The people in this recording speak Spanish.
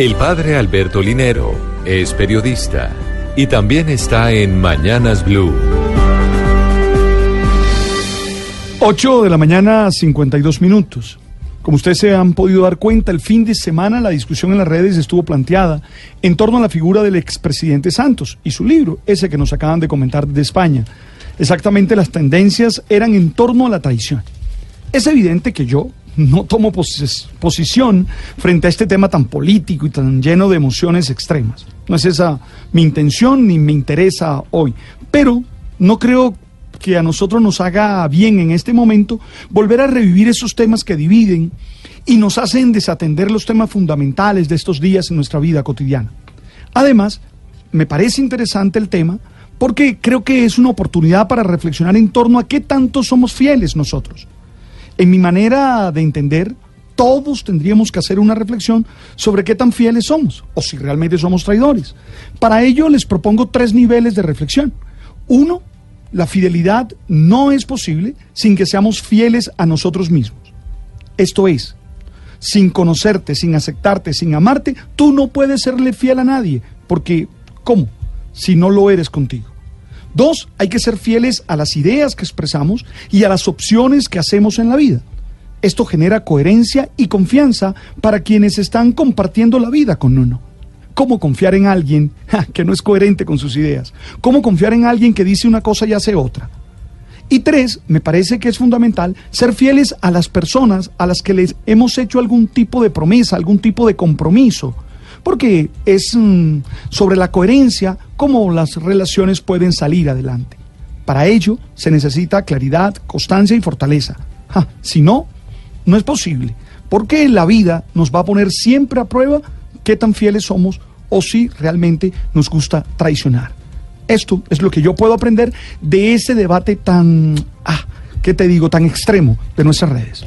El padre Alberto Linero es periodista y también está en Mañanas Blue. 8 de la mañana, 52 minutos. Como ustedes se han podido dar cuenta, el fin de semana la discusión en las redes estuvo planteada en torno a la figura del expresidente Santos y su libro, ese que nos acaban de comentar de España. Exactamente las tendencias eran en torno a la traición. Es evidente que yo no tomo posición frente a este tema tan político y tan lleno de emociones extremas. No es esa mi intención ni me interesa hoy. Pero no creo que a nosotros nos haga bien en este momento volver a revivir esos temas que dividen y nos hacen desatender los temas fundamentales de estos días en nuestra vida cotidiana. Además, me parece interesante el tema porque creo que es una oportunidad para reflexionar en torno a qué tanto somos fieles nosotros. En mi manera de entender, todos tendríamos que hacer una reflexión sobre qué tan fieles somos o si realmente somos traidores. Para ello les propongo tres niveles de reflexión. Uno, la fidelidad no es posible sin que seamos fieles a nosotros mismos. Esto es, sin conocerte, sin aceptarte, sin amarte, tú no puedes serle fiel a nadie, porque ¿cómo? Si no lo eres contigo. Dos, hay que ser fieles a las ideas que expresamos y a las opciones que hacemos en la vida. Esto genera coherencia y confianza para quienes están compartiendo la vida con uno. ¿Cómo confiar en alguien que no es coherente con sus ideas? ¿Cómo confiar en alguien que dice una cosa y hace otra? Y tres, me parece que es fundamental ser fieles a las personas a las que les hemos hecho algún tipo de promesa, algún tipo de compromiso, porque es mm, sobre la coherencia cómo las relaciones pueden salir adelante. Para ello se necesita claridad, constancia y fortaleza. si no, no es posible, porque la vida nos va a poner siempre a prueba qué tan fieles somos o si realmente nos gusta traicionar. Esto es lo que yo puedo aprender de ese debate tan, ah, ¿qué te digo?, tan extremo de nuestras redes.